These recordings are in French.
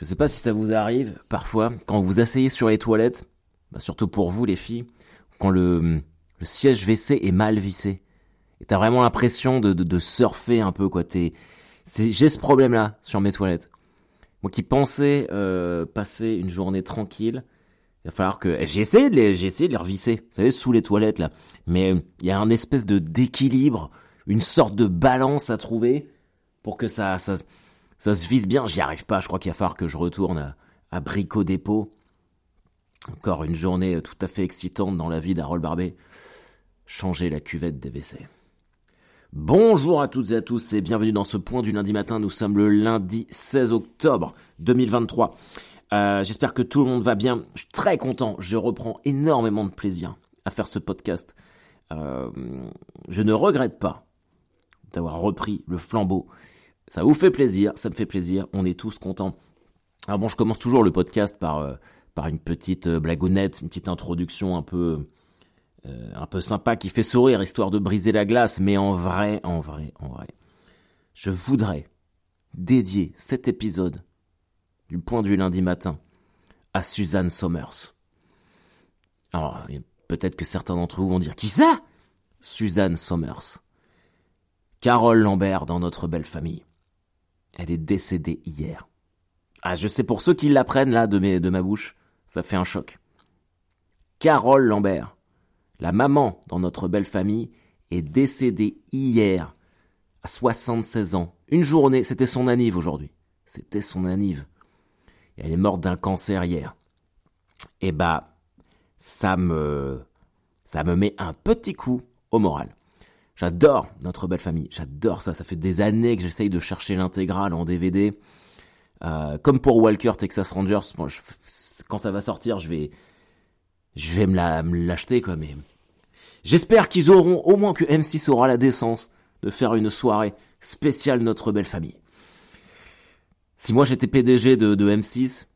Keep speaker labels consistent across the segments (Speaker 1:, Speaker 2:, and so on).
Speaker 1: Je sais pas si ça vous arrive parfois quand vous asseyez sur les toilettes, bah, surtout pour vous les filles, quand le, siège WC est mal vissé. Et t'as vraiment l'impression de, de, surfer un peu quoi. T'es, j'ai ce problème là sur mes toilettes. Moi qui pensais euh, passer une journée tranquille, il va falloir que j'ai essayé de les, de les revisser, vous savez sous les toilettes là. Mais il y a un espèce de d'équilibre, une sorte de balance à trouver pour que ça ça ça se vise bien. J'y arrive pas. Je crois qu'il va falloir que je retourne à, à Brico Dépôt. Encore une journée tout à fait excitante dans la vie d'Harold Barbet. Changer la cuvette des WC. Bonjour à toutes et à tous et bienvenue dans ce point du lundi matin. Nous sommes le lundi 16 octobre 2023. Euh, J'espère que tout le monde va bien. Je suis très content. Je reprends énormément de plaisir à faire ce podcast. Euh, je ne regrette pas d'avoir repris le flambeau ça vous fait plaisir, ça me fait plaisir, on est tous contents. Alors bon, je commence toujours le podcast par, euh, par une petite euh, blagounette, une petite introduction un peu, euh, un peu sympa qui fait sourire, histoire de briser la glace, mais en vrai, en vrai, en vrai. Je voudrais dédier cet épisode du point du lundi matin à Suzanne Somers. Alors, peut-être que certains d'entre vous vont dire, qui ça? Suzanne Somers. Carole Lambert dans notre belle famille. Elle est décédée hier. Ah, je sais pour ceux qui l'apprennent là de, ma bouche, ça fait un choc. Carole Lambert, la maman dans notre belle famille, est décédée hier, à 76 ans. Une journée, c'était son anniv aujourd'hui. C'était son anniv. Elle est morte d'un cancer hier. Eh bah, ça me, ça me met un petit coup au moral. J'adore notre belle famille, j'adore ça. Ça fait des années que j'essaye de chercher l'intégrale en DVD. Euh, comme pour Walker Texas Rangers, quand ça va sortir, je vais, je vais me l'acheter quoi. Mais j'espère qu'ils auront au moins que M6 aura la décence de faire une soirée spéciale notre belle famille. Si moi j'étais PDG de, de M6,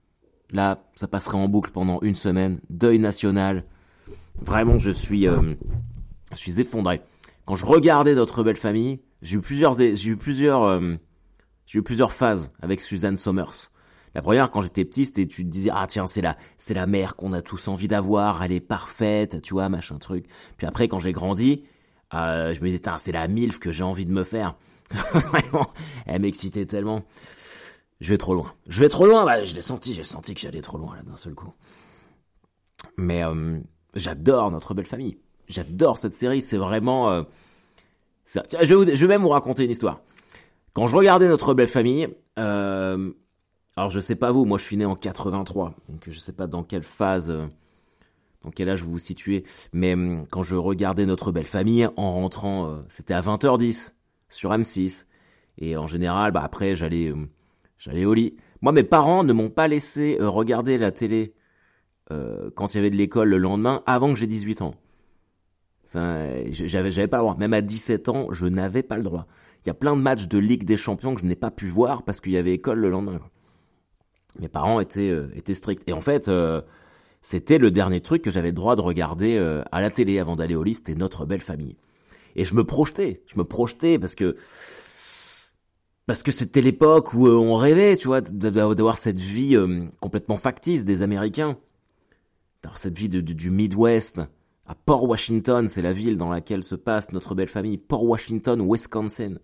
Speaker 1: là, ça passerait en boucle pendant une semaine. Deuil national. Vraiment, je suis, euh, je suis effondré quand je regardais notre belle famille, j'ai eu plusieurs, j'ai eu plusieurs, euh, j'ai eu plusieurs phases avec Suzanne Somers. La première, quand j'étais petit, c'était tu te disais ah tiens c'est la c'est la mère qu'on a tous envie d'avoir, elle est parfaite, tu vois machin truc. Puis après quand j'ai grandi, euh, je me disais c'est la milf que j'ai envie de me faire. Vraiment, elle m'excitait tellement. Je vais trop loin. Je vais trop loin. Bah, je l'ai senti, j'ai senti que j'allais trop loin là d'un seul coup. Mais euh, j'adore notre belle famille. J'adore cette série, c'est vraiment... Euh, je, vais même vous raconter une histoire. Quand je regardais Notre Belle Famille, euh, alors je sais pas vous, moi je suis né en 83, donc je sais pas dans quelle phase, euh, dans quel âge vous vous situez, mais hum, quand je regardais Notre Belle Famille, en rentrant, c'était à 20h10 sur M6, et en général, bah après j'allais, hum, j'allais au lit. Moi, mes parents ne m'ont pas laissé regarder la télé quand il y avait de l'école le lendemain avant que j'ai 18 ans. J'avais, j'avais pas le droit. Même à 17 ans, je n'avais pas le droit. Il y a plein de matchs de Ligue des Champions que je n'ai pas pu voir parce qu'il y avait école le lendemain. Mes parents étaient, euh, étaient stricts. Et en fait, euh, c'était le dernier truc que j'avais le droit de regarder euh, à la télé avant d'aller au lit, c'était Notre Belle Famille. Et je me projetais, je me projetais parce que parce que c'était l'époque où on rêvait, tu vois, d'avoir cette vie complètement factice des Américains, d'avoir cette vie du Midwest, à Port Washington, c'est la ville dans laquelle se passe notre belle famille, Port Washington, Wisconsin.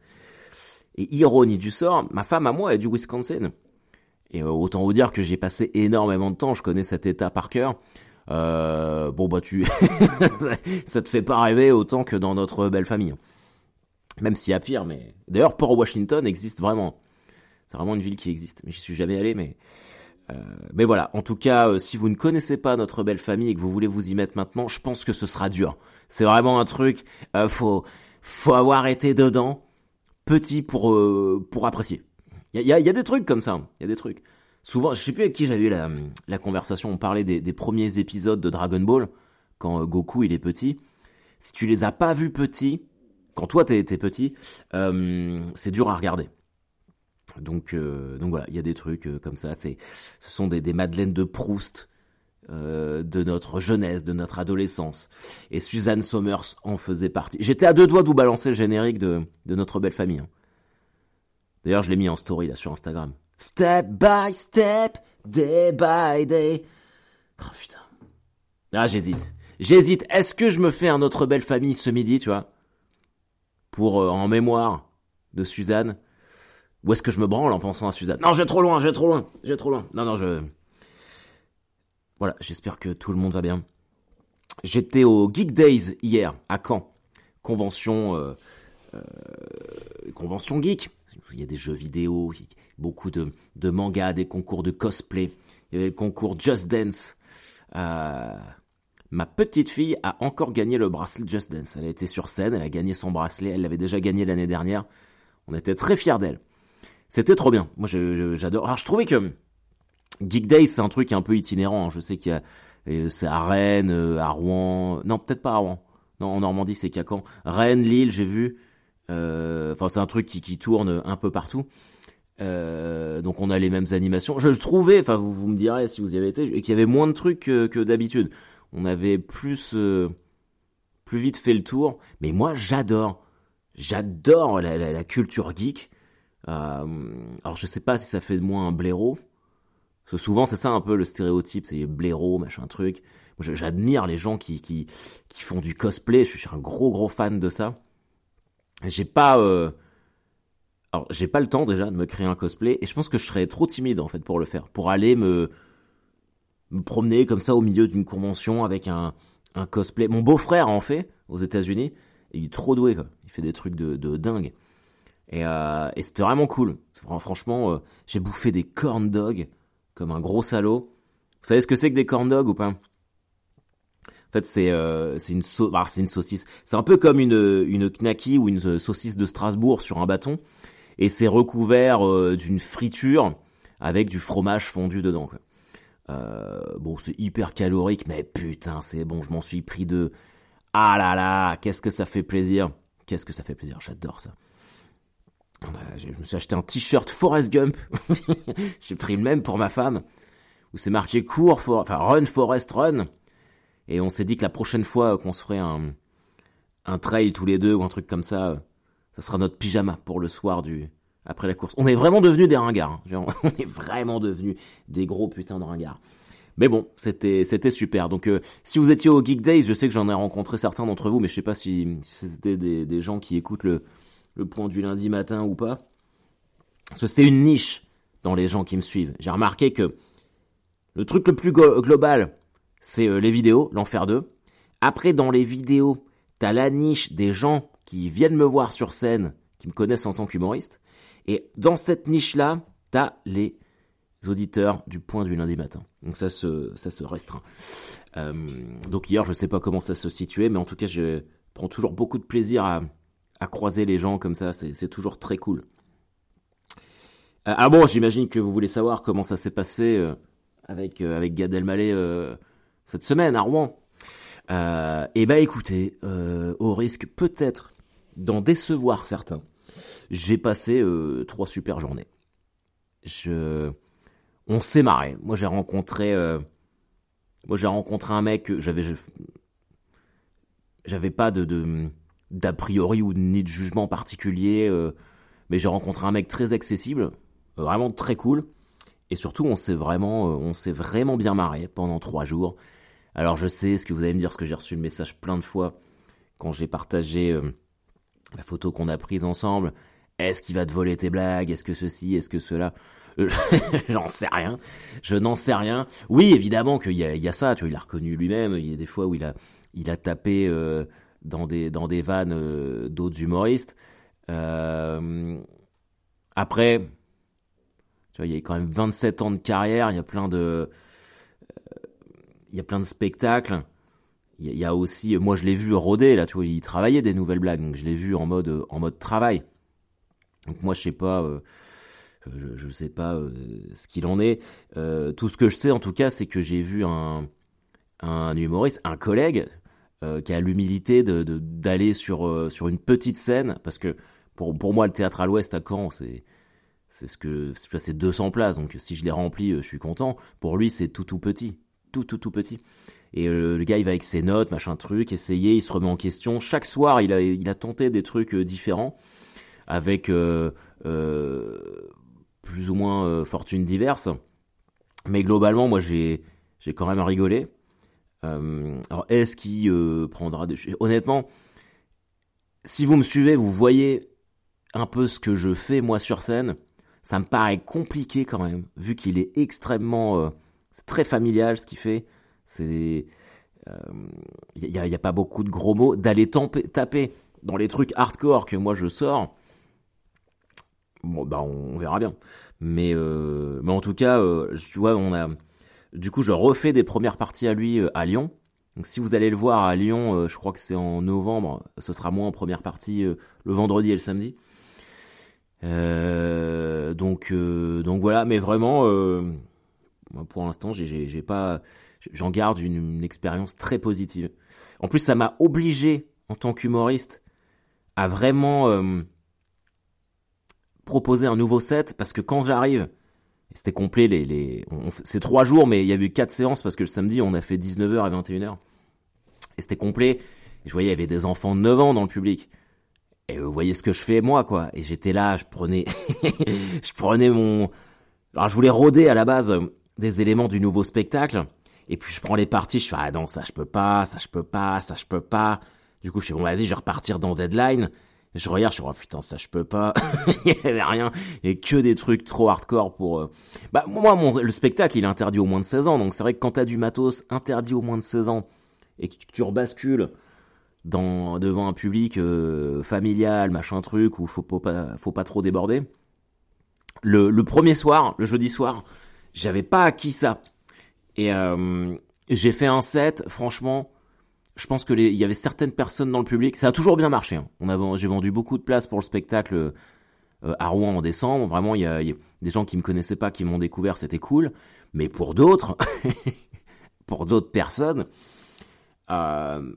Speaker 1: Et ironie du sort, ma femme à moi est du Wisconsin. Et euh, autant vous dire que j'ai passé énormément de temps, je connais cet état par cœur. Euh, bon bah tu, ça te fait pas rêver autant que dans notre belle famille. Même s'il y a pire, mais d'ailleurs Port Washington existe vraiment. C'est vraiment une ville qui existe. J'y suis jamais allé, mais mais voilà, en tout cas, euh, si vous ne connaissez pas notre belle famille et que vous voulez vous y mettre maintenant, je pense que ce sera dur. C'est vraiment un truc, euh, faut faut avoir été dedans, petit pour pour apprécier. Il y a, y a, des trucs comme ça, il y a des trucs. Souvent, je sais plus avec qui j'avais eu la, la conversation, on parlait des, des, premiers épisodes de Dragon Ball, quand Goku il est petit. Si tu les as pas vus petits, quand toi t'es petit, c'est dur à regarder. Donc, euh, donc voilà, il y a des trucs euh, comme ça. C'est, ce sont des, madeleines de Proust euh, de notre jeunesse, de notre adolescence. Et Suzanne Somers en faisait partie. J'étais à deux doigts de vous balancer le générique de, de notre belle famille. Hein. D'ailleurs, je l'ai mis en story là sur Instagram. Step by step, day by day. Oh putain. Ah, j'hésite. J'hésite. Est-ce que je me fais un autre belle famille ce midi, tu vois? Pour, en mémoire de Suzanne Ou est-ce que je me branle en pensant à Suzanne? Non, je vais trop loin, je vais trop loin, je vais trop loin. Non, non, je... Voilà, j'espère que tout le monde va bien. J'étais au Geek Days hier, à Caen. Convention... Euh, euh, convention geek. Il y a des jeux vidéo, beaucoup de, de mangas, des concours de cosplay. Il y avait le concours Just Dance. Euh, ma petite fille a encore gagné le bracelet Just Dance. Elle a été sur scène, elle a gagné son bracelet, elle l'avait déjà gagné l'année dernière. On était très fiers d'elle. C'était trop bien. Moi, j'adore. Alors, je trouvais que Geek Day, c'est un truc un peu itinérant. Hein. Je sais qu'il y a, euh, c'est à Rennes, euh, à Rouen. Non, peut-être pas à Rouen. Non, en Normandie, c'est qu'à. Rennes, Lille, j'ai vu. Enfin, c'est un truc qui, qui tourne un peu partout. Euh, donc on a les mêmes animations. Je trouvais, enfin vous, vous, me direz si vous y avez été, qu'il y avait moins de trucs que, d'habitude. On avait plus euh, plus vite fait le tour. Mais moi j'adore, j'adore la, culture geek. Euh, alors je sais pas si ça fait de moi un blaireau. Parce souvent c'est ça un peu le stéréotype, c'est blaireau, machin truc. J'admire les gens qui, qui, qui font du cosplay. Je suis un gros gros fan de ça. J'ai pas alors, j'ai pas le temps déjà de me créer un cosplay et je pense que je serais trop timide en fait pour le faire, pour aller me, me promener comme ça au milieu d'une convention avec un, un cosplay. Mon beau-frère en fait aux États-Unis il est trop doué. Il fait des trucs de dingue. Et, euh, et c'était vraiment cool. Franchement, euh, j'ai bouffé des corn dogs comme un gros salaud. Vous savez ce que c'est que des corn dogs ou pas? En fait, c'est euh, une, ah, une saucisse. C'est un peu comme une, une knacky ou une saucisse de Strasbourg sur un bâton et c'est recouvert d'une friture avec du fromage fondu dedans. Bon, c'est hyper calorique, mais putain, c'est bon, je m'en suis pris deux. Ah là là, qu'est-ce que ça fait plaisir. Qu'est-ce que ça fait plaisir, j'adore ça. Je me suis acheté un t-shirt Forrest Gump. J'ai pris le même pour ma femme, où c'est marqué cours, for... enfin run Forest Run. Et on s'est dit que la prochaine fois qu'on se ferait un, un trail tous les deux ou un truc comme ça, ça sera notre pyjama pour le soir du après la course. On est vraiment devenus des ringards. Hein. On est vraiment devenus des gros putains de ringards. Mais bon, c'était c'était super. Donc euh, si vous étiez au Geek Days, je sais que j'en ai rencontré certains d'entre vous, mais je sais pas si, c'était des, gens qui écoutent le, le point du lundi matin ou pas. C'est une niche dans les gens qui me suivent. J'ai remarqué que le truc le plus global, c'est euh, les vidéos, l'enfer 2. Après, dans les vidéos, t'as la niche des gens qui viennent me voir sur scène, qui me connaissent en tant qu'humoriste. Et dans cette niche-là, t'as les auditeurs du point du lundi matin. Donc ça se, ça se restreint. Euh, donc hier, je sais pas comment ça se situait, mais en tout cas, je prends toujours beaucoup de plaisir à, à croiser les gens comme ça. C'est toujours très cool. Euh, ah bon, j'imagine que vous voulez savoir comment ça s'est passé euh, avec, avec Gad Elmaleh cette semaine à Rouen. eh ben écoutez, au risque peut-être d'en décevoir certains, j'ai passé euh, trois super journées. Je, on s'est marré. Moi, j'ai rencontré, euh, moi, j'ai rencontré un mec. J'avais, j'avais pas de, d'a priori ou ni de jugement particulier, euh, mais j'ai rencontré un mec très accessible, vraiment très cool. Et surtout, on s'est vraiment, on s'est vraiment bien marré pendant trois jours. Alors, je sais ce que vous allez me dire, parce que j'ai reçu le message plein de fois quand j'ai partagé la photo qu'on a prise ensemble. Est-ce qu'il va te voler tes blagues? Est-ce que ceci? Est-ce que cela? Euh, J'en sais rien. Je n'en sais rien. Oui, évidemment qu'il y y a ça. Tu vois, il a reconnu lui-même. Il y a des fois où il a, il a tapé euh, dans des dans des vannes euh, d'autres humoristes. après, tu vois, il y a quand même 27 ans de carrière. Il y a plein de, il y a plein de spectacles il y a aussi, moi je l'ai vu rôder là, tu vois, il travaillait des nouvelles blagues, donc je l'ai vu en mode en mode travail. Donc moi je sais pas, euh, je, je, sais pas euh, ce qu'il en est. Euh, tout ce que je sais en tout cas, c'est que j'ai vu un un humoriste, un collègue qui a l'humilité d'aller sur sur une petite scène parce que pour moi le théâtre à l'Ouest à Caen c'est c'est ce que c'est 200 places donc si je les remplis je suis content. Pour lui c'est tout tout petit, tout tout tout petit. Et euh, le gars, il va avec ses notes, machin truc, essayer, il se remet en question. Chaque soir, il a, tenté des trucs euh, différents, avec euh, plus ou moins fortunes diverses. Mais globalement, moi, j'ai j'ai quand même rigolé. Alors, est-ce qu'il prendra des... Honnêtement, si vous me suivez, vous voyez un peu ce que je fais moi sur scène. Ça me paraît compliqué quand même, vu qu'il est extrêmement... c'est très familial ce qu'il fait. C'est il n'y a, a, pas beaucoup de gros mots, d'aller taper dans les trucs hardcore que moi je sors. Bon, bah on verra bien. Mais, euh, mais en tout cas, euh, tu vois, on a. Du coup, je refais des premières parties à lui euh, à Lyon. Donc si vous allez le voir à Lyon, je crois que c'est en novembre, ce sera moi en première partie le vendredi et le samedi. donc, donc voilà, mais vraiment, pour l'instant, j'ai pas j'en garde une, expérience très positive. En plus, ça m'a obligé, en tant qu'humoriste, à vraiment euh, proposer un nouveau set, parce que quand j'arrive, c'était complet, les, les, c'est trois jours, mais il y a eu quatre séances, parce que le samedi, on a fait 19h à 21h. Et c'était complet. Et je voyais, il y avait des enfants de 9 ans dans le public. Et vous voyez ce que je fais, moi, quoi. Et j'étais là, je prenais, je prenais mon, alors je voulais rôder à la base des éléments du nouveau spectacle. Et puis je prends les parties, je fais ah non ça je peux pas, ça je peux pas, ça je peux pas. Du coup je fais bon vas-y je vais repartir dans Deadline. Je regarde, je suis oh putain ça je peux pas. il y avait rien, il y que des trucs trop hardcore pour. Euh, bah moi le spectacle il est interdit au moins de 16 ans, donc c'est vrai que quand t'as du matos interdit au moins de 16 ans et que tu rebascules dans devant un public euh, familial machin truc où faut pas faut pas trop déborder. Le, le premier soir, le jeudi soir, j'avais pas acquis ça. Et euh, j'ai fait un set, franchement, je pense que il y avait certaines personnes dans le public. Ça a toujours bien marché. Hein. On j'ai vendu beaucoup de places pour le spectacle euh, à Rouen en décembre. Vraiment, il y, a, des gens qui me connaissaient pas, qui m'ont découvert, c'était cool. Mais pour d'autres, pour d'autres personnes, euh,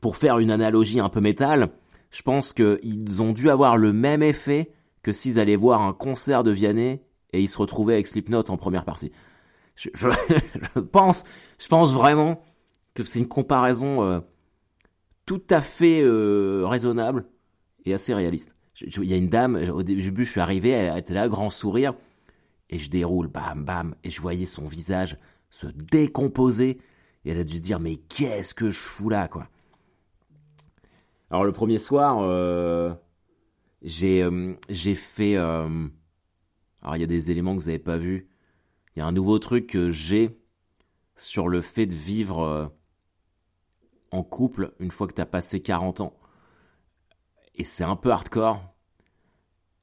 Speaker 1: pour faire une analogie un peu métal, je pense qu'ils ont dû avoir le même effet que s'ils allaient voir un concert de Vianney et ils se retrouvaient avec Slipknot en première partie. Je, pense, je pense vraiment que c'est une comparaison euh, tout à fait euh, raisonnable et assez réaliste. Il y a une dame, au début je suis arrivé, elle était là, grand sourire, et je déroule, bam, bam, et je voyais son visage se décomposer, et elle a dû se dire, mais qu'est-ce que je fous là, quoi. Alors le premier soir, euh, j'ai j'ai fait... alors il y a des éléments que vous n'avez pas vus. Il y a un nouveau truc que j'ai sur le fait de vivre euh, en couple une fois que tu as passé 40 ans. Et c'est un peu hardcore.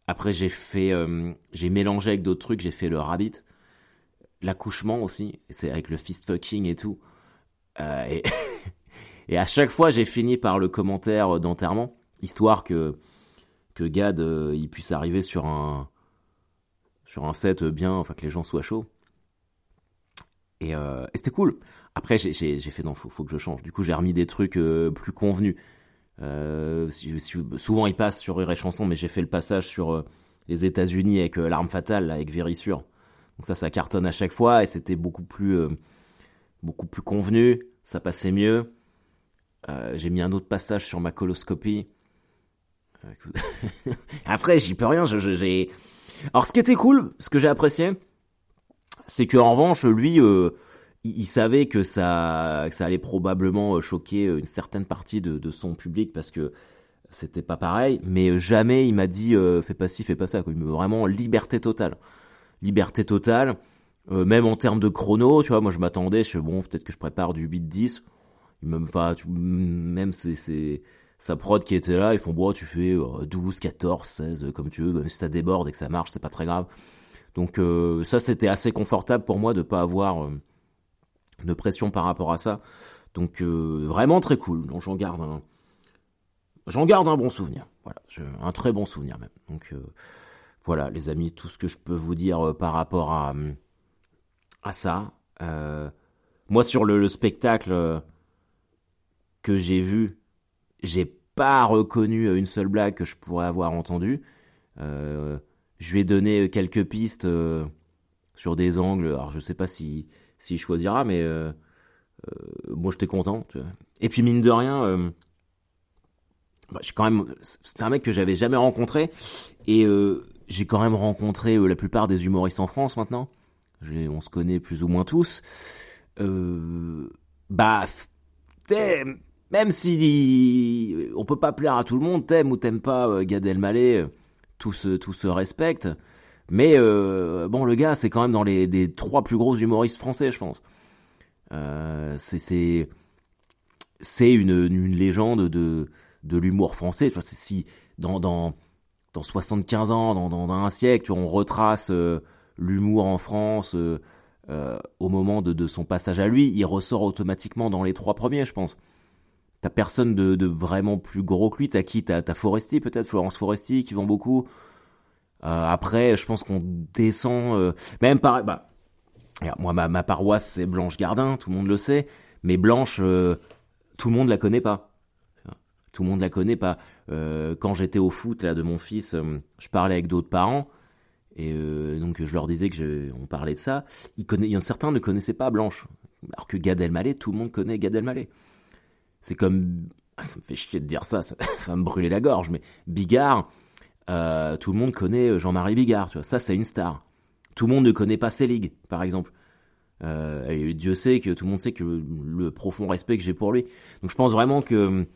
Speaker 1: Après, j'ai fait, euh, j'ai mélangé avec d'autres trucs. J'ai fait le rabbit, l'accouchement aussi. C'est avec le fist fucking et tout. Euh, et, à chaque fois, j'ai fini par le commentaire d'enterrement, histoire que que Gad il puisse arriver sur un sur un set bien, enfin que les gens soient chauds. Euh, et, c'était cool. Après, j'ai fait non, faut, faut que je change. Du coup, j'ai remis des trucs euh, plus convenus. Euh, souvent, ils passent sur Rire et Chanson, mais j'ai fait le passage sur les États-Unis avec l'arme fatale, avec Vérissure. Donc ça, ça cartonne à chaque fois et c'était beaucoup plus, beaucoup plus convenu. Ça passait mieux. j'ai mis un autre passage sur ma coloscopie. Après, j'y peux rien. Alors, ce qui était cool, ce que j'ai apprécié, c'est que en revanche, lui, euh, il, savait que ça, ça allait probablement euh, choquer euh, une certaine partie de, de son public parce que c'était pas pareil. Mais jamais il m'a dit fais pas ci, fais pas ça. Quoi. Vraiment liberté totale, liberté totale. même en termes de chrono, tu vois, moi je m'attendais, je bon, peut-être que je prépare du 8-10. Même, même c'est sa prod qui était là, ils font bon, tu fais 12, 14, 16, comme tu veux, même si ça déborde et que ça marche, c'est pas très grave. Donc euh, ça, c'était assez confortable pour moi de pas avoir euh, de pression par rapport à ça. Donc euh, vraiment très cool. Donc j'en garde un, j'en garde un bon souvenir. Voilà, un très bon souvenir même. Donc voilà, les amis, tout ce que je peux vous dire par rapport à à ça. moi, sur le, spectacle que j'ai vu, j'ai pas reconnu une seule blague que je pourrais avoir entendue. Euh, je lui ai donné euh, quelques pistes euh, sur des angles. Alors je sais pas si s'il choisira, mais euh, moi j'étais content. Et puis mine de rien, bah, je quand même, c'est un mec que j'avais jamais rencontré et j'ai quand même rencontré la plupart des humoristes en France maintenant. On se connaît plus ou moins tous. Euh, bah, même si on peut pas plaire à tout le monde, t'aimes ou t'aimes pas Gad Elmaleh, tout se, tout se respecte. Mais euh, bon, le gars, c'est quand même dans les trois plus gros humoristes français, je pense. Euh, c'est c'est une, une légende de de l'humour français. Si dans dans dans 75 ans, dans, dans, un siècle, on retrace euh, l'humour en France au moment de, de, son passage à lui, il ressort automatiquement dans les trois premiers, je pense. T'as personne de, vraiment plus gros que lui. T'as qui? T'as Foresti peut-être, Florence Foresti qui vend beaucoup. après, je pense qu'on descend, même par, bah, moi ma, paroisse c'est Blanche Gardin, tout le monde le sait, mais Blanche, tout le monde la connaît pas tout le monde la connaît pas. Euh, quand j'étais au foot là de mon fils, euh, je parlais avec d'autres parents et euh, donc je leur disais que je, on parlait de ça. Ils connaissaient, certains ne connaissaient pas Blanche, alors que Gad Elmaleh, tout le monde connaît Gad Elmaleh. C'est comme, ah, ça me fait chier de dire ça, ça, va me brûler la gorge, mais Bigard, tout le monde connaît Jean-Marie Bigard, tu vois. Ça, c'est une star. Tout le monde ne connaît pas Selig, par exemple. et Dieu sait que tout le monde sait que le, le profond respect que j'ai pour lui. Donc je pense vraiment que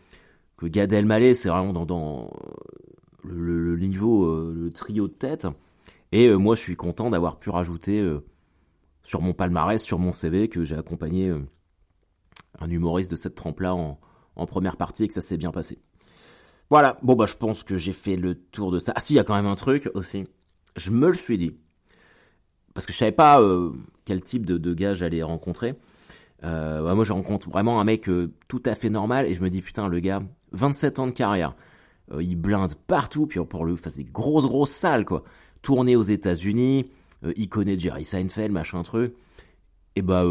Speaker 1: que Gad Elmaleh, c'est vraiment dans, le, niveau, euh, le trio de tête. Et euh, moi, je suis content d'avoir pu rajouter euh, sur mon palmarès, sur mon CV, que j'ai accompagné un humoriste de cette trempe-là en, première partie et que ça s'est bien passé. Voilà, bon bah je pense que j'ai fait le tour de ça. Ah si, il y a quand même un truc aussi. Je me le suis dit. Parce que je savais pas quel type de, gars j'allais rencontrer. Euh, moi, je rencontre vraiment un mec euh, tout à fait normal et je me dis putain, le gars, 27 ans de carrière, euh, il blinde partout, puis pour le faire des grosses grosses salles quoi. Tourné aux États-Unis, il connaît Jerry Seinfeld, machin truc. Et bah,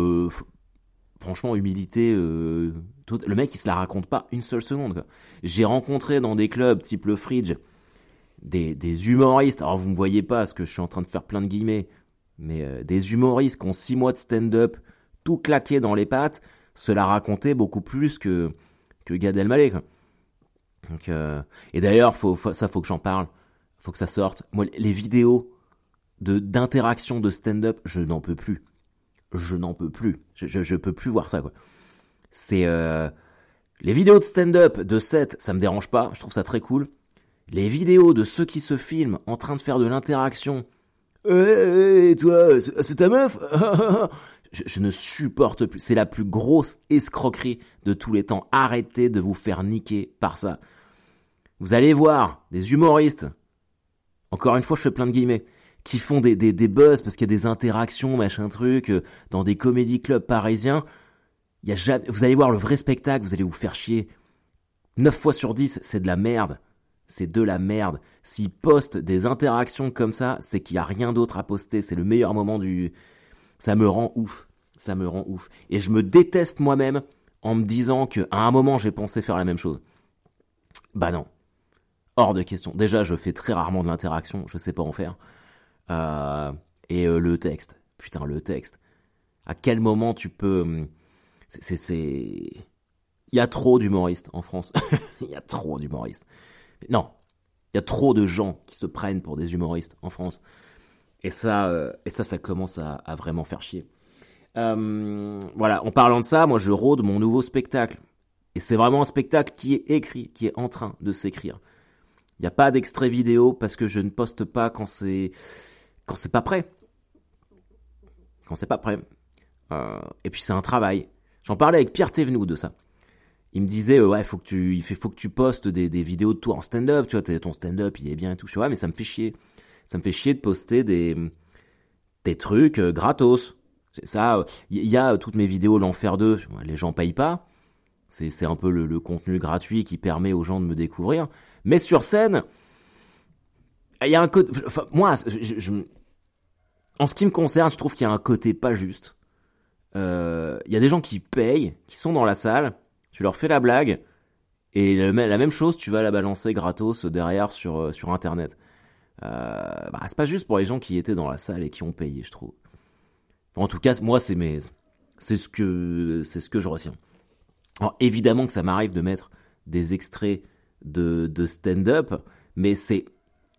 Speaker 1: franchement, humilité. le mec, il se la raconte pas une seule seconde. J'ai rencontré dans des clubs type le Fridge des, des humoristes. Alors vous me voyez pas parce que je suis en train de faire plein de guillemets, mais des humoristes qui ont 6 mois de stand-up tout claqué dans les pattes, cela racontait beaucoup plus que, que Gad Elmaleh. Donc, euh, et d'ailleurs, faut, ça faut que j'en parle, faut que ça sorte. Moi, les vidéos de d'interaction de stand-up, je n'en peux plus. Je n'en peux plus. Je, je, peux plus voir ça. C'est euh, les vidéos de stand-up de 7, ça me dérange pas, je trouve ça très cool. Les vidéos de ceux qui se filment en train de faire de l'interaction. Eh, eh, eh toi, c'est ta meuf? Je, ne supporte plus. C'est la plus grosse escroquerie de tous les temps. Arrêtez de vous faire niquer par ça. Vous allez voir des humoristes, encore une fois, je fais plein de guillemets, qui font des, buzz parce qu'il y a des interactions, machin truc, euh, dans des comédie clubs parisiens. Y a jamais, vous allez voir le vrai spectacle, vous allez vous faire chier. 9 fois sur 10, c'est de la merde. C'est de la merde. S'ils postent des interactions comme ça, c'est qu'il n'y a rien d'autre à poster. C'est le meilleur moment du, ça me rend ouf. Ça me rend ouf. Et je me déteste moi-même en me disant qu'à un moment j'ai pensé faire la même chose. Bah non. Hors de question. Déjà, je fais très rarement de l'interaction, je sais pas en faire. Euh, et euh, le texte. Putain, le texte. À quel moment tu peux. Hum, c'est. Il y a trop d'humoristes en France. Il y a trop d'humoristes. Non. Il y a trop de gens qui se prennent pour des humoristes en France. Et ça, euh, et ça, ça commence à, vraiment faire chier. Euh, voilà, en parlant de ça, moi je rôde mon nouveau spectacle. Et c'est vraiment un spectacle qui est écrit, qui est en train de s'écrire. Il n'y a pas d'extrait vidéo parce que je ne poste pas quand c'est quand c'est pas prêt. Quand c'est pas prêt. Euh, et puis c'est un travail. J'en parlais avec Pierre Thévenoud de ça. Il me disait ouais faut que tu il fait faut que tu postes des, vidéos de toi en stand-up tu vois ton stand-up il est bien et tout je mais ça me fait chier ça me fait chier de poster des, des trucs euh, gratos. C'est ça, il y a toutes mes vidéos l'enfer 2, les gens payent pas. C'est, un peu le, contenu gratuit qui permet aux gens de me découvrir. Mais sur scène, il y a un côté, moi, je, en ce qui me concerne, je trouve qu'il y a un côté pas juste. Euh, il y a des gens qui payent, qui sont dans la salle, tu leur fais la blague, et la même chose, tu vas la balancer gratos derrière sur, euh, sur Internet. Euh, bah, c'est pas juste pour les gens qui étaient dans la salle et qui ont payé, je trouve. en tout cas, moi, c'est mes, c'est ce que, c'est ce que je retiens. Alors, évidemment que ça m'arrive de mettre des extraits de, de stand-up, mais c'est,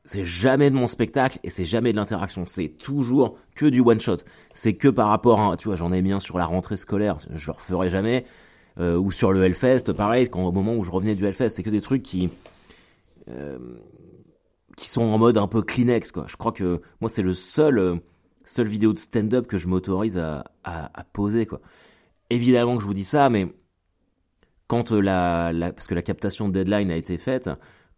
Speaker 1: c'est jamais de mon spectacle et c'est jamais de l'interaction. C'est toujours que du one shot. C'est que par rapport à, tu vois, j'en ai mis un sur la rentrée scolaire, je le referai jamais, euh, ou sur le Hellfest, pareil, quand au moment où je revenais du Hellfest, c'est que des trucs qui, euh, qui sont en mode un peu Kleenex, quoi. Je crois que moi, c'est le seul, euh, seule vidéo de stand-up que je m'autorise à, à, poser, quoi. Évidemment que je vous dis ça, mais quand la, parce que la captation de deadline a été faite,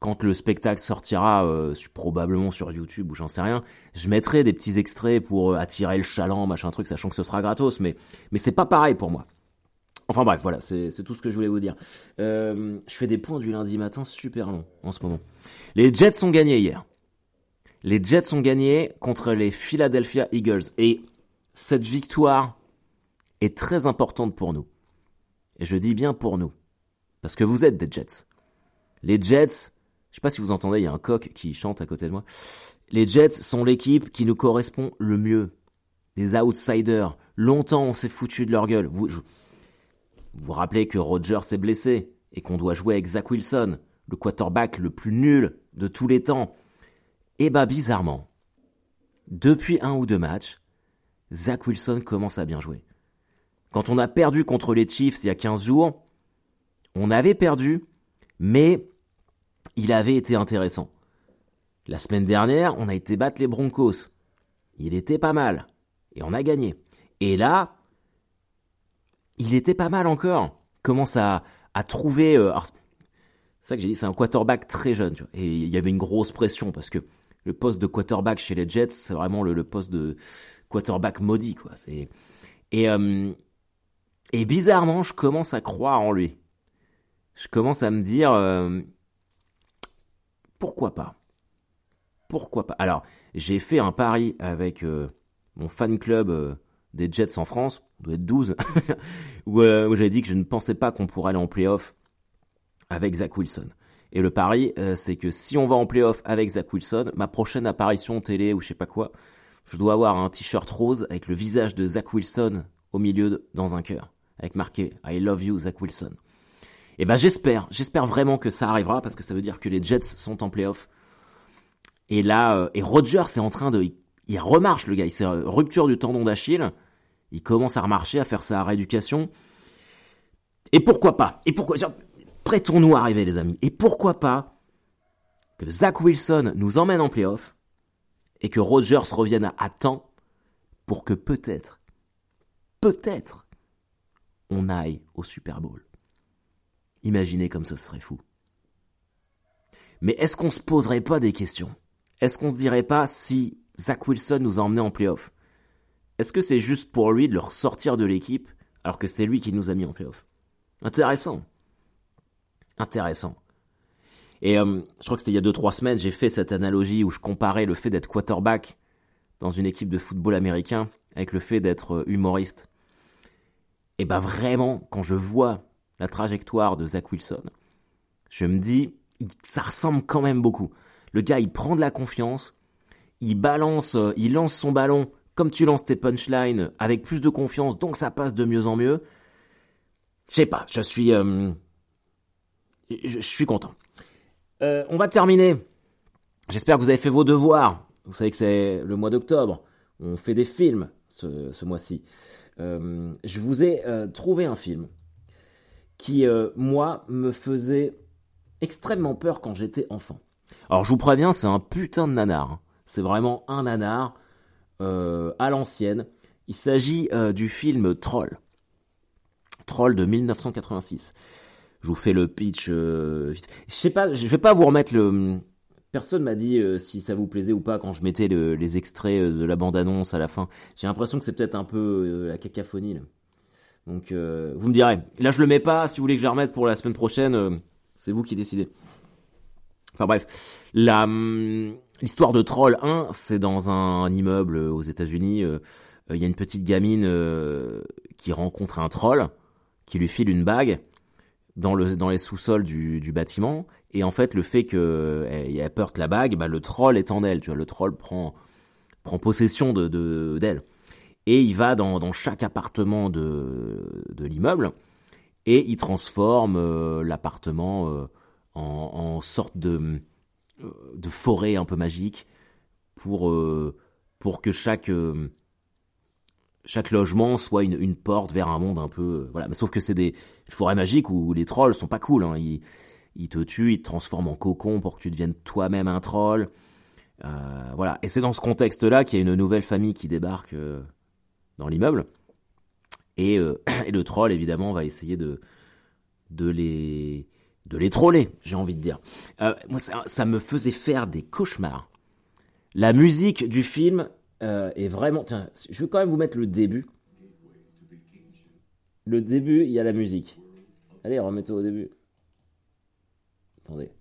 Speaker 1: quand le spectacle sortira, euh, probablement sur YouTube ou j'en sais rien, je mettrai des petits extraits pour euh, attirer le chaland, machin truc, sachant que ce sera gratos, mais, mais c'est pas pareil pour moi. Enfin bref, voilà, c'est tout ce que je voulais vous dire. Euh, je fais des points du lundi matin super longs en ce moment. Les Jets ont gagné hier. Les Jets ont gagné contre les Philadelphia Eagles. Et cette victoire est très importante pour nous. Et je dis bien pour nous. Parce que vous êtes des Jets. Les Jets, je sais pas si vous entendez, il y a un coq qui chante à côté de moi. Les Jets sont l'équipe qui nous correspond le mieux. Des outsiders. Longtemps on s'est foutu de leur gueule. Vous vous, rappelez que Rodgers est blessé et qu'on doit jouer avec Zach Wilson, le quarterback le plus nul de tous les temps. Et eh bah bizarrement, depuis un ou deux matchs, Zach Wilson commence à bien jouer. Quand on a perdu contre les Chiefs il y a 15 jours, on avait perdu, mais il avait été intéressant. La semaine dernière, on a été battre les Broncos. Il était pas mal. Et on a gagné. Et là, il était pas mal encore. Commence à, à trouver. Euh, c'est ça que j'ai dit, c'est un quarterback très jeune. et il y avait une grosse pression parce que le poste de quarterback chez les Jets, c'est vraiment le, poste de quarterback maudit. Quoi. Et, euh, et bizarrement, je commence à croire en lui. Je commence à me dire. Euh, pourquoi pas? Pourquoi pas? Alors, j'ai fait un pari avec euh, mon fan club euh, des Jets en France, on doit être 12, euh, où, j'avais dit que je ne pensais pas qu'on pourrait aller en playoff avec Zach Wilson. Et le pari, c'est que si on va en playoff avec Zach Wilson, ma prochaine apparition télé ou je sais pas quoi, je dois avoir un t-shirt rose avec le visage de Zach Wilson au milieu dans un cœur, avec marqué I love you Zach Wilson. Et eh ben j'espère, j'espère vraiment que ça arrivera parce que ça veut dire que les Jets sont en playoff. Et là, euh, et Roger c'est en train de, il, remarche le gars, il s'est euh, rupture du tendon d'Achille, il commence à remarcher, à faire sa rééducation. Et pourquoi pas Et pourquoi Prêtons-nous à arriver les amis. Et pourquoi pas que Zach Wilson nous emmène en playoff et que Rogers revienne à temps pour que peut-être, peut-être, on aille au Super Bowl. Imaginez comme ce serait fou. Mais est-ce qu'on se poserait pas des questions? Est-ce qu'on se dirait pas si Zach Wilson nous a emmenés en playoff? Est-ce que c'est juste pour lui de le ressortir de l'équipe alors que c'est lui qui nous a mis en playoff? Intéressant. Intéressant. Et euh, je crois que c'était il y a 2-3 semaines, j'ai fait cette analogie où je comparais le fait d'être quarterback dans une équipe de football américain avec le fait d'être euh, humoriste. Et bah vraiment, quand je vois la trajectoire de Zach Wilson, je me dis, ça ressemble quand même beaucoup. Le gars, il prend de la confiance, il balance, euh, il lance son ballon comme tu lances tes punchlines avec plus de confiance, donc ça passe de mieux en mieux. Je sais pas, je suis, euh, je, suis content. Euh, on va terminer. J'espère que vous avez fait vos devoirs. Vous savez que c'est le mois d'octobre. On fait des films ce, mois-ci. je vous ai trouvé un film qui, euh, moi, me faisait extrêmement peur quand j'étais enfant. Alors je vous préviens, c'est un putain de nanar. Hein. C'est vraiment un nanar euh, à l'ancienne. Il s'agit euh, du film Troll. Troll de 1986. Je vous fais le pitch. je sais pas, je vais pas vous remettre le. Personne m'a dit si ça vous plaisait ou pas quand je mettais les extraits de la bande-annonce à la fin. J'ai l'impression que c'est peut-être un peu la cacophonie. Là. Donc euh, vous me direz. Là je le mets pas, si vous voulez que je le remette pour la semaine prochaine, euh, c'est vous qui décidez. Enfin bref, la hum, l'histoire de Troll 1, c'est dans un, immeuble aux États-Unis. Euh, il y a une petite gamine qui rencontre un troll qui lui file une bague dans le dans les sous-sols du, du bâtiment et en fait le fait que elle, que la bague, bah, le troll est en elle. Tu vois, le troll prend prend possession de d'elle et il va dans, chaque appartement de, l'immeuble et il transforme euh, l'appartement euh, en, sorte de, de forêt un peu magique pour pour que chaque chaque logement soit une, une, porte vers un monde un peu voilà. Mais sauf que c'est des forêts magiques où les trolls sont pas cool hein. ils, ils te tuent ils te transforment en cocon pour que tu deviennes toi-même un troll. Euh, voilà. Et c'est dans ce contexte là qu'il y a une nouvelle famille qui débarque euh, dans l'immeuble et, euh, et, le troll évidemment va essayer de de les de les troller j'ai envie de dire moi ça, me faisait faire des cauchemars la musique du film euh, et vraiment, tiens, je vais quand même vous mettre le début. Le début, il y a la musique. Allez, remettez au début. Attendez.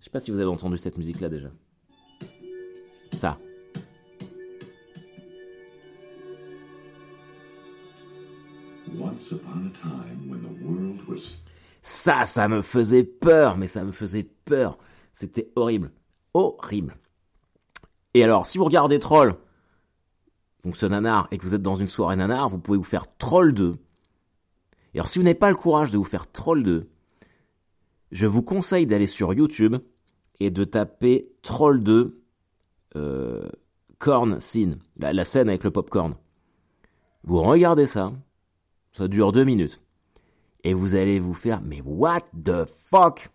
Speaker 1: Je sais pas si vous avez entendu cette musique-là déjà. Ça. Ça, ça me faisait peur, mais ça me faisait peur. C'était horrible. Horrible. Et alors, si vous regardez Troll, donc ce nanar, et que vous êtes dans une soirée nanar, vous pouvez vous faire Troll 2. Et alors, si vous n'avez pas le courage de vous faire Troll 2, je vous conseille d'aller sur YouTube et de taper Troll 2 euh, Corn Scene, la, la scène avec le popcorn. Vous regardez ça, ça dure deux minutes. Et vous allez vous faire, mais what the fuck?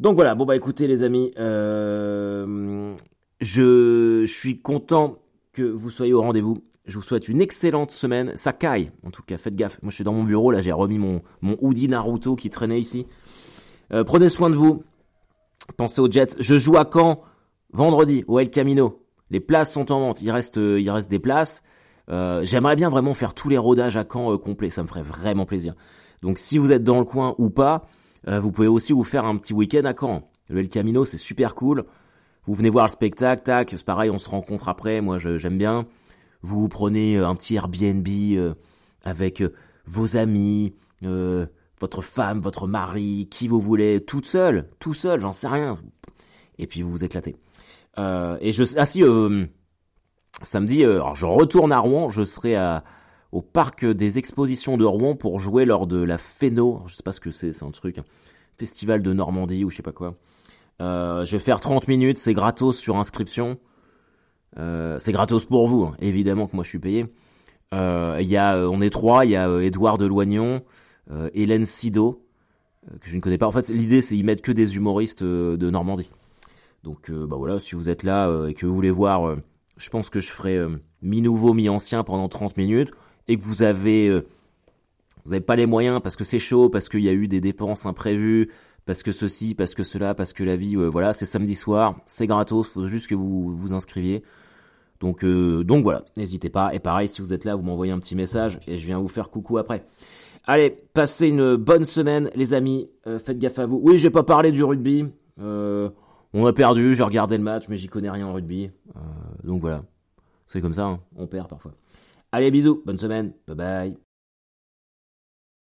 Speaker 1: Donc voilà, bon bah écoutez les amis, euh, je suis content que vous soyez au rendez-vous. Je vous souhaite une excellente semaine. Ça caille, en tout cas, faites gaffe. Moi, je suis dans mon bureau, là, j'ai remis mon, mon hoodie Naruto qui traînait ici. Euh, prenez soin de vous. Pensez aux Jets. Je joue à Caen vendredi, au El Camino. Les places sont en vente. Il reste, euh, il reste des places. Euh, J'aimerais bien vraiment faire tous les rodages à Caen euh, complets. Ça me ferait vraiment plaisir. Donc, si vous êtes dans le coin ou pas, euh, vous pouvez aussi vous faire un petit week-end à Caen. Le El Camino, c'est super cool. Vous venez voir le spectacle, tac, c'est pareil, on se rencontre après, moi j'aime bien. Vous, prenez un petit Airbnb avec vos amis, votre femme, votre mari, qui vous voulez, toute seule, tout seul, j'en sais rien. Et puis vous vous éclatez. et je ah si samedi, alors je retourne à Rouen, je serai au parc des expositions de Rouen pour jouer lors de la Féno, je sais pas ce que c'est, c'est un truc, un festival de Normandie ou je sais pas quoi. Euh, je vais faire 30 minutes, c'est gratos sur inscription. Euh, c'est gratos pour vous, hein. évidemment que moi je suis payé. Euh, y a, on est trois, il y a Edouard de Loignon, Hélène Sido, que je ne connais pas. En fait, l'idée c'est y mettre que des humoristes de Normandie. Donc bah voilà, si vous êtes là et que vous voulez voir, je pense que je ferai mi-nouveau, mi-ancien pendant 30 minutes, et que vous avez, vous n'avez pas les moyens parce que c'est chaud, parce qu'il y a eu des dépenses imprévues, parce que ceci, parce que cela, parce que la vie, euh, voilà, c'est samedi soir, c'est gratos, faut juste que vous vous inscriviez. Donc, euh, donc voilà, n'hésitez pas. Et pareil, si vous êtes là, vous m'envoyez un petit message et je viens vous faire coucou après. Allez, passez une bonne semaine, les amis. Euh, faites gaffe à vous. Oui, j'ai pas parlé du rugby. On a perdu, j'ai regardé le match, mais j'y connais rien en rugby. donc voilà, c'est comme ça, hein. on perd parfois. Allez, bisous, bonne semaine, bye bye.